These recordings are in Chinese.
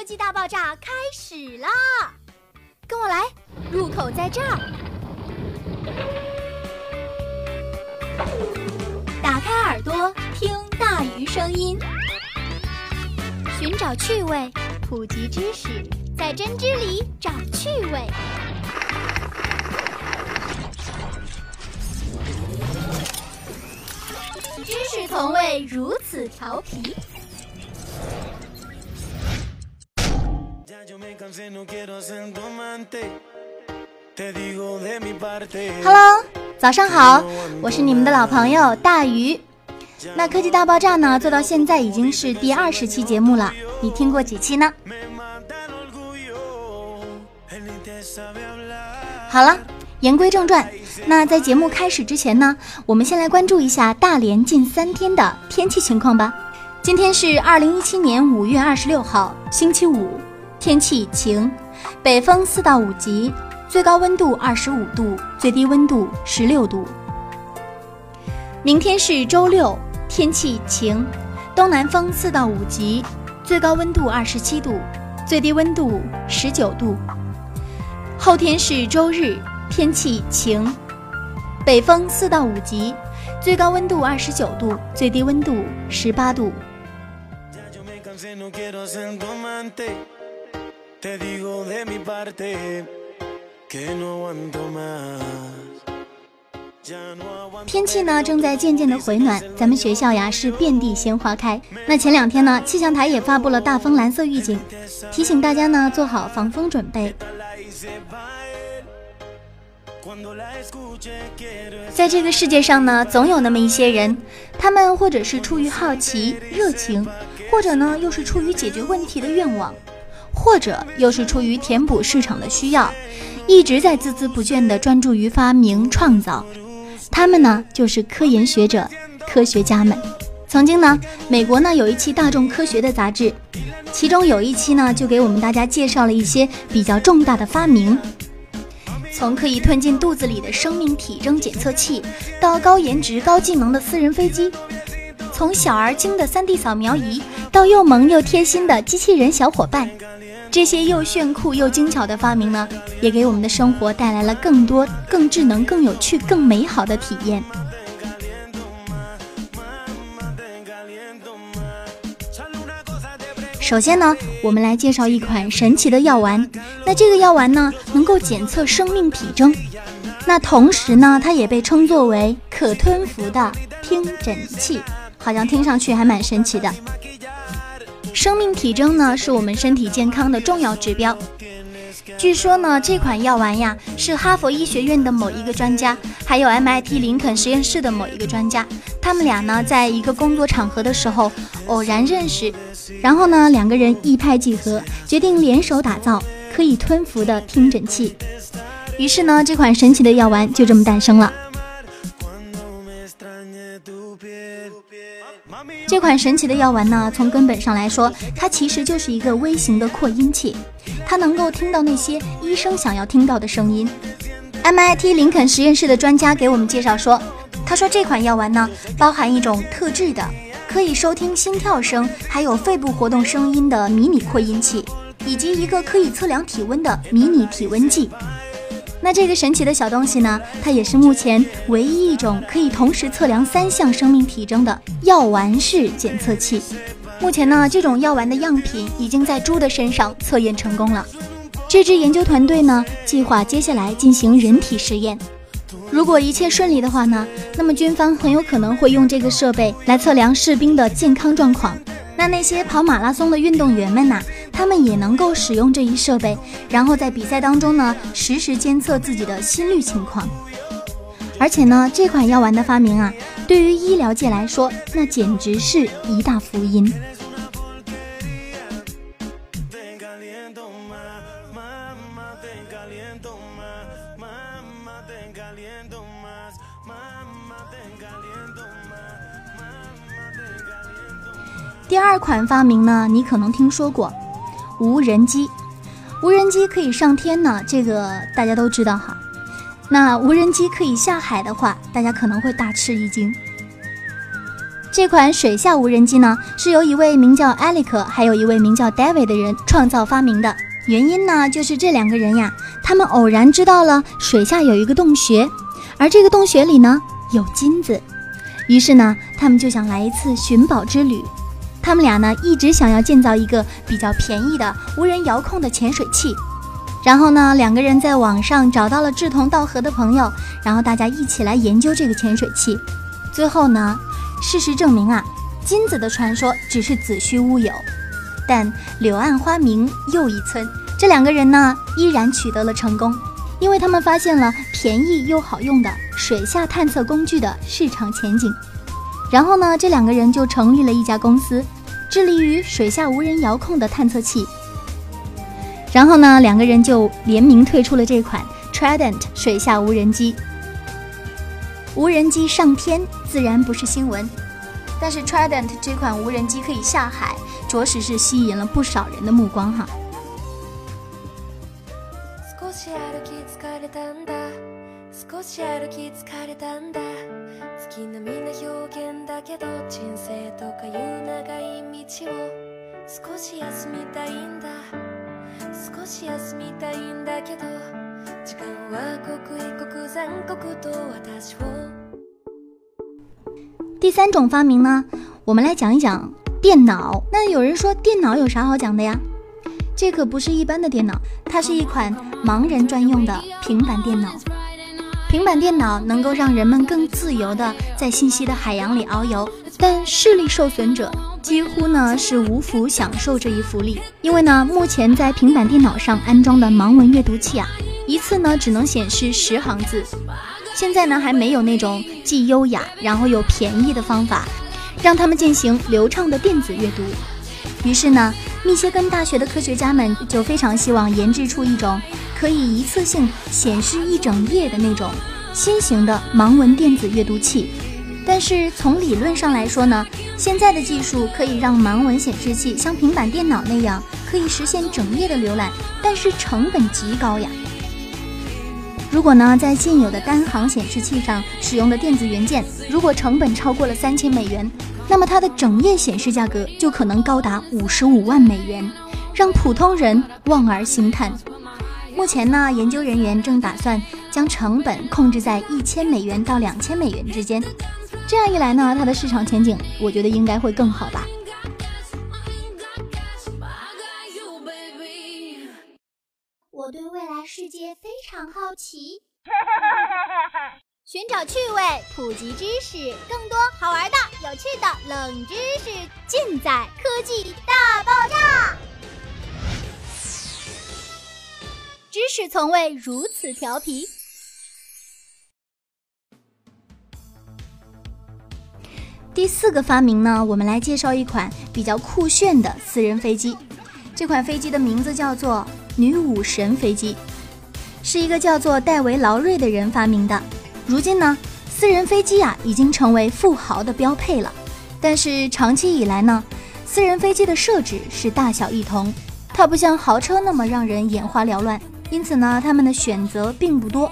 科技大爆炸开始啦！跟我来，入口在这儿。打开耳朵，听大鱼声音，寻找趣味，普及知识，在针织里找趣味。知识从未如此调皮。Hello，早上好，我是你们的老朋友大鱼。那科技大爆炸呢，做到现在已经是第二十期节目了，你听过几期呢？好了，言归正传，那在节目开始之前呢，我们先来关注一下大连近三天的天气情况吧。今天是二零一七年五月二十六号，星期五。天气晴，北风四到五级，最高温度二十五度，最低温度十六度。明天是周六，天气晴，东南风四到五级，最高温度二十七度，最低温度十九度。后天是周日，天气晴，北风四到五级，最高温度二十九度，最低温度十八度。天气呢正在渐渐的回暖，咱们学校呀是遍地鲜花开。那前两天呢，气象台也发布了大风蓝色预警，提醒大家呢做好防风准备。在这个世界上呢，总有那么一些人，他们或者是出于好奇、热情，或者呢又是出于解决问题的愿望。或者又是出于填补市场的需要，一直在孜孜不倦地专注于发明创造。他们呢，就是科研学者、科学家们。曾经呢，美国呢有一期大众科学的杂志，其中有一期呢就给我们大家介绍了一些比较重大的发明，从可以吞进肚子里的生命体征检测器，到高颜值、高技能的私人飞机。从小而精的 3D 扫描仪到又萌又贴心的机器人小伙伴，这些又炫酷又精巧的发明呢，也给我们的生活带来了更多、更智能、更有趣、更美好的体验。首先呢，我们来介绍一款神奇的药丸。那这个药丸呢，能够检测生命体征，那同时呢，它也被称作为可吞服的听诊器。好像听上去还蛮神奇的。生命体征呢，是我们身体健康的重要指标。据说呢，这款药丸呀，是哈佛医学院的某一个专家，还有 MIT 林肯实验室的某一个专家，他们俩呢，在一个工作场合的时候偶然认识，然后呢，两个人一拍即合，决定联手打造可以吞服的听诊器。于是呢，这款神奇的药丸就这么诞生了。这款神奇的药丸呢，从根本上来说，它其实就是一个微型的扩音器，它能够听到那些医生想要听到的声音。MIT 林肯实验室的专家给我们介绍说，他说这款药丸呢，包含一种特制的可以收听心跳声还有肺部活动声音的迷你扩音器，以及一个可以测量体温的迷你体温计。那这个神奇的小东西呢？它也是目前唯一一种可以同时测量三项生命体征的药丸式检测器。目前呢，这种药丸的样品已经在猪的身上测验成功了。这支研究团队呢，计划接下来进行人体实验。如果一切顺利的话呢，那么军方很有可能会用这个设备来测量士兵的健康状况。那那些跑马拉松的运动员们呐，他们也能够使用这一设备，然后在比赛当中呢，实时监测自己的心率情况。而且呢，这款药丸的发明啊，对于医疗界来说，那简直是一大福音。第二款发明呢，你可能听说过，无人机。无人机可以上天呢，这个大家都知道哈。那无人机可以下海的话，大家可能会大吃一惊。这款水下无人机呢，是由一位名叫 Alec，还有一位名叫 David 的人创造发明的。原因呢，就是这两个人呀，他们偶然知道了水下有一个洞穴，而这个洞穴里呢有金子，于是呢，他们就想来一次寻宝之旅。他们俩呢一直想要建造一个比较便宜的无人遥控的潜水器，然后呢，两个人在网上找到了志同道合的朋友，然后大家一起来研究这个潜水器。最后呢，事实证明啊，金子的传说只是子虚乌有。但柳暗花明又一村，这两个人呢依然取得了成功，因为他们发现了便宜又好用的水下探测工具的市场前景。然后呢，这两个人就成立了一家公司，致力于水下无人遥控的探测器。然后呢，两个人就联名推出了这款 Trident 水下无人机。无人机上天自然不是新闻，但是 Trident 这款无人机可以下海。着实是吸引了不少人的目光哈。第三种发明呢，我们来讲一讲。电脑，那有人说电脑有啥好讲的呀？这可不是一般的电脑，它是一款盲人专用的平板电脑。平板电脑能够让人们更自由的在信息的海洋里遨游，但视力受损者几乎呢是无福享受这一福利，因为呢目前在平板电脑上安装的盲文阅读器啊，一次呢只能显示十行字。现在呢还没有那种既优雅然后又便宜的方法。让他们进行流畅的电子阅读。于是呢，密歇根大学的科学家们就非常希望研制出一种可以一次性显示一整页的那种新型的盲文电子阅读器。但是从理论上来说呢，现在的技术可以让盲文显示器像平板电脑那样可以实现整页的浏览，但是成本极高呀。如果呢，在现有的单行显示器上使用的电子元件，如果成本超过了三千美元，那么它的整页显示价格就可能高达五十五万美元，让普通人望而兴叹。目前呢，研究人员正打算将成本控制在一千美元到两千美元之间，这样一来呢，它的市场前景我觉得应该会更好吧。我对未来世界非常好奇，寻找趣味，普及知识，更多好玩的、有趣的冷知识尽在科技大爆炸。知识从未如此调皮。第四个发明呢，我们来介绍一款比较酷炫的私人飞机。这款飞机的名字叫做。女武神飞机是一个叫做戴维·劳瑞的人发明的。如今呢，私人飞机啊已经成为富豪的标配了。但是长期以来呢，私人飞机的设置是大小异同，它不像豪车那么让人眼花缭乱，因此呢，他们的选择并不多。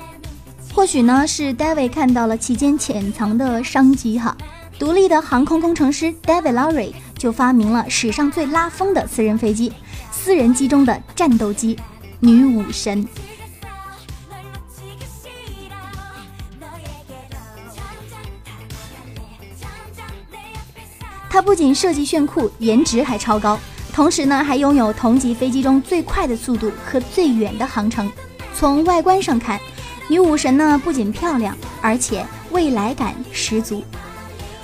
或许呢，是 David 看到了其间潜藏的商机哈。独立的航空工程师 David Lowry 就发明了史上最拉风的私人飞机。私人机中的战斗机女武神，它不仅设计炫酷，颜值还超高，同时呢还拥有同级飞机中最快的速度和最远的航程。从外观上看，女武神呢不仅漂亮，而且未来感十足。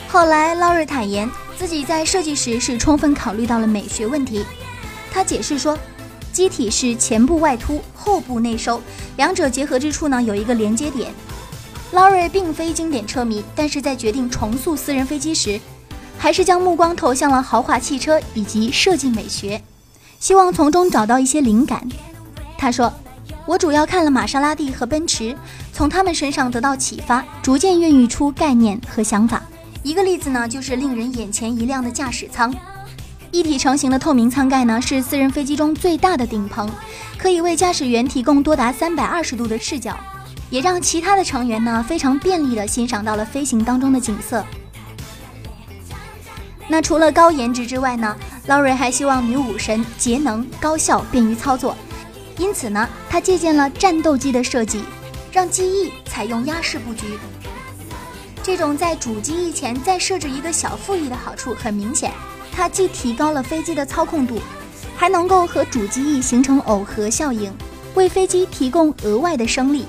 后来，劳瑞坦言自己在设计时是充分考虑到了美学问题。他解释说，机体是前部外凸，后部内收，两者结合之处呢有一个连接点。劳瑞并非经典车迷，但是在决定重塑私人飞机时，还是将目光投向了豪华汽车以及设计美学，希望从中找到一些灵感。他说：“我主要看了玛莎拉蒂和奔驰，从他们身上得到启发，逐渐孕育出概念和想法。一个例子呢，就是令人眼前一亮的驾驶舱。”一体成型的透明舱盖呢，是私人飞机中最大的顶棚，可以为驾驶员提供多达三百二十度的视角，也让其他的成员呢非常便利地欣赏到了飞行当中的景色。那除了高颜值之外呢，劳瑞还希望女武神节能、高效、便于操作。因此呢，他借鉴了战斗机的设计，让机翼采用压式布局。这种在主机翼前再设置一个小副翼的好处很明显，它既提高了飞机的操控度，还能够和主机翼形成耦合效应，为飞机提供额外的升力。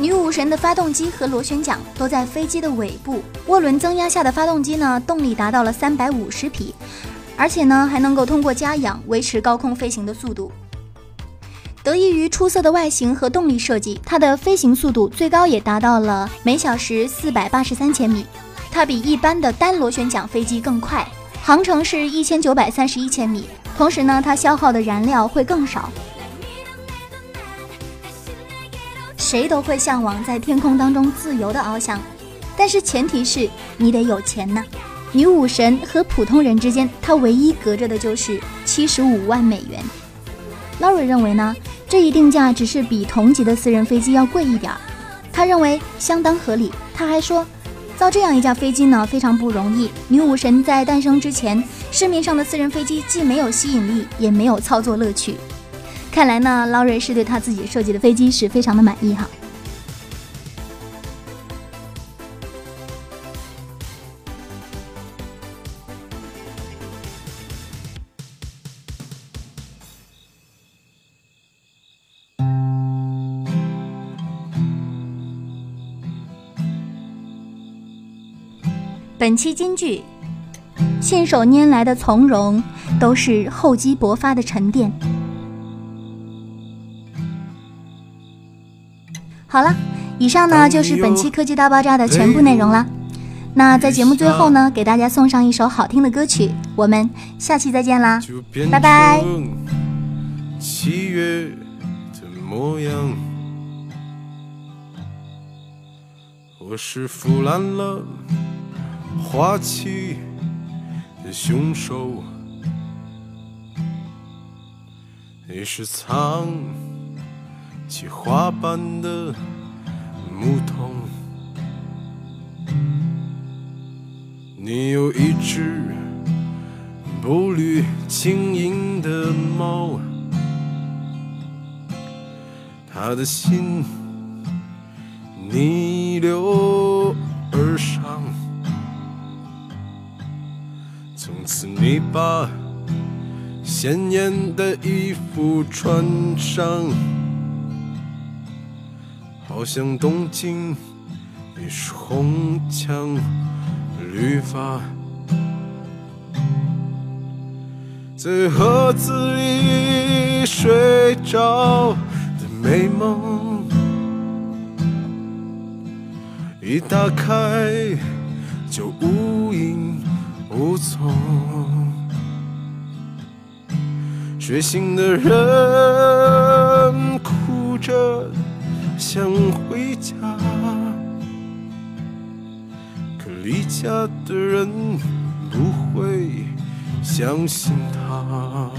女武神的发动机和螺旋桨都在飞机的尾部，涡轮增压下的发动机呢，动力达到了三百五十匹，而且呢，还能够通过加氧维持高空飞行的速度。得益于出色的外形和动力设计，它的飞行速度最高也达到了每小时四百八十三千米，它比一般的单螺旋桨飞机更快，航程是一千九百三十一千米，同时呢，它消耗的燃料会更少。谁都会向往在天空当中自由的翱翔，但是前提是你得有钱呢。女武神和普通人之间，它唯一隔着的就是七十五万美元。劳瑞认为呢，这一定价只是比同级的私人飞机要贵一点儿，他认为相当合理。他还说，造这样一架飞机呢非常不容易。女武神在诞生之前，市面上的私人飞机既没有吸引力，也没有操作乐趣。看来呢，劳瑞是对他自己设计的飞机是非常的满意哈。本期金句：信手拈来的从容，都是厚积薄发的沉淀。好了，以上呢就是本期科技大爆炸的全部内容了。那在节目最后呢，给大家送上一首好听的歌曲，我们下期再见啦，拜拜。七月的模样，我是腐烂了花期的凶手，你是藏。起花瓣的牧童，你有一只步履轻盈的猫，它的心逆流而上，从此你把鲜艳的衣服穿上。好像东京也是红墙绿发，在盒子里睡着的美梦，一打开就无影无踪，睡醒的人哭着。想回家，可离家的人不会相信他。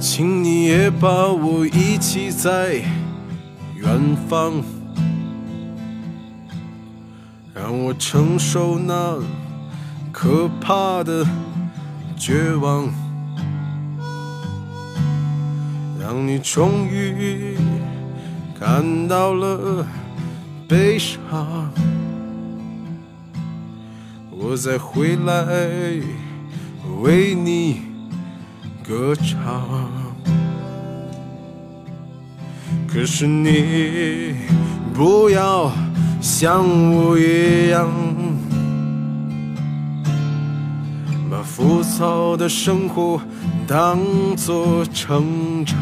请你也把我遗弃在远方，让我承受那可怕的绝望。当你终于感到了悲伤，我再回来为你。歌唱，可是你不要像我一样，把浮躁的生活当作成长。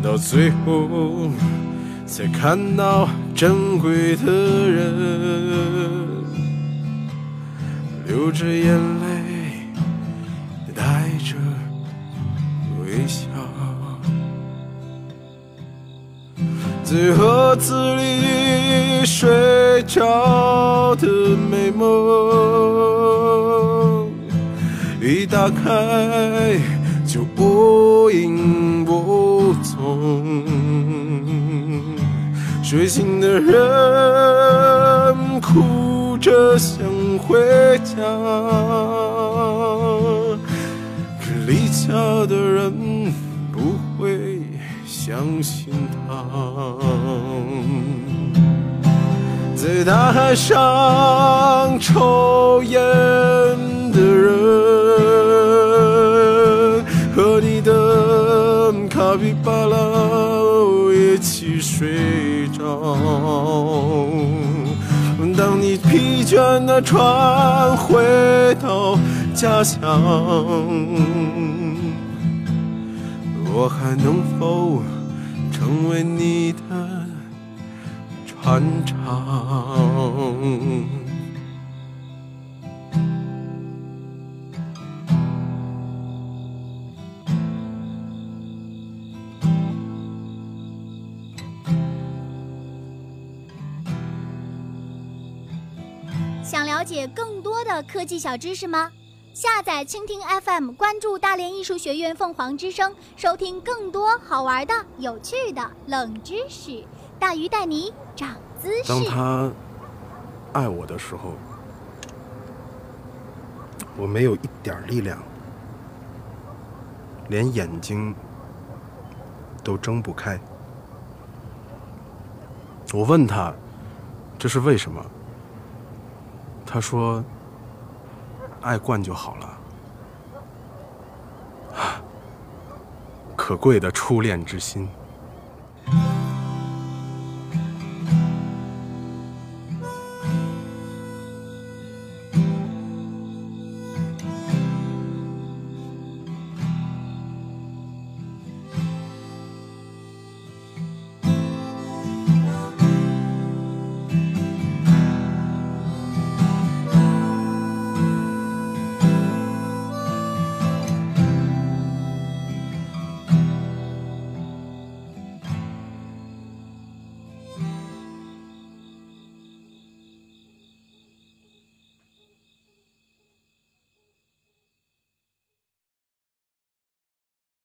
到最后才看到珍贵的人，流着眼在盒子里睡着的美梦，一打开就无影无踪。睡醒的人哭着想回家，可离家的人不会相信他。在大海上抽烟的人，和你的卡皮巴拉一起睡着。当你疲倦的船回到家乡，我还能否成为你的船长？想了解更多的科技小知识吗？下载蜻蜓 FM，关注大连艺术学院凤凰之声，收听更多好玩的、有趣的冷知识。大鱼带你长姿势。当他爱我的时候，我没有一点力量，连眼睛都睁不开。我问他这是为什么，他说爱惯就好了。可贵的初恋之心。